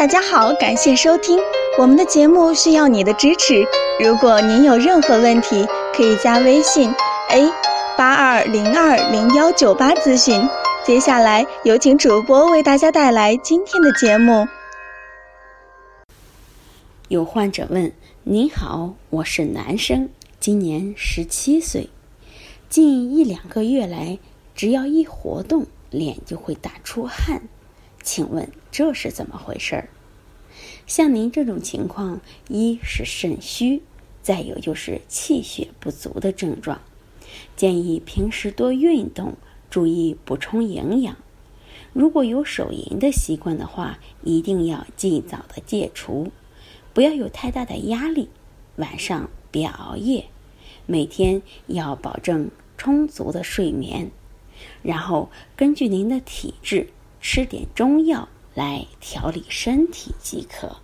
大家好，感谢收听我们的节目，需要你的支持。如果您有任何问题，可以加微信 a 八二零二零幺九八咨询。接下来有请主播为大家带来今天的节目。有患者问：“您好，我是男生，今年十七岁，近一两个月来，只要一活动，脸就会打出汗。”请问这是怎么回事儿？像您这种情况，一是肾虚，再有就是气血不足的症状，建议平时多运动，注意补充营养。如果有手淫的习惯的话，一定要尽早的戒除，不要有太大的压力。晚上别熬夜，每天要保证充足的睡眠，然后根据您的体质。吃点中药来调理身体即可。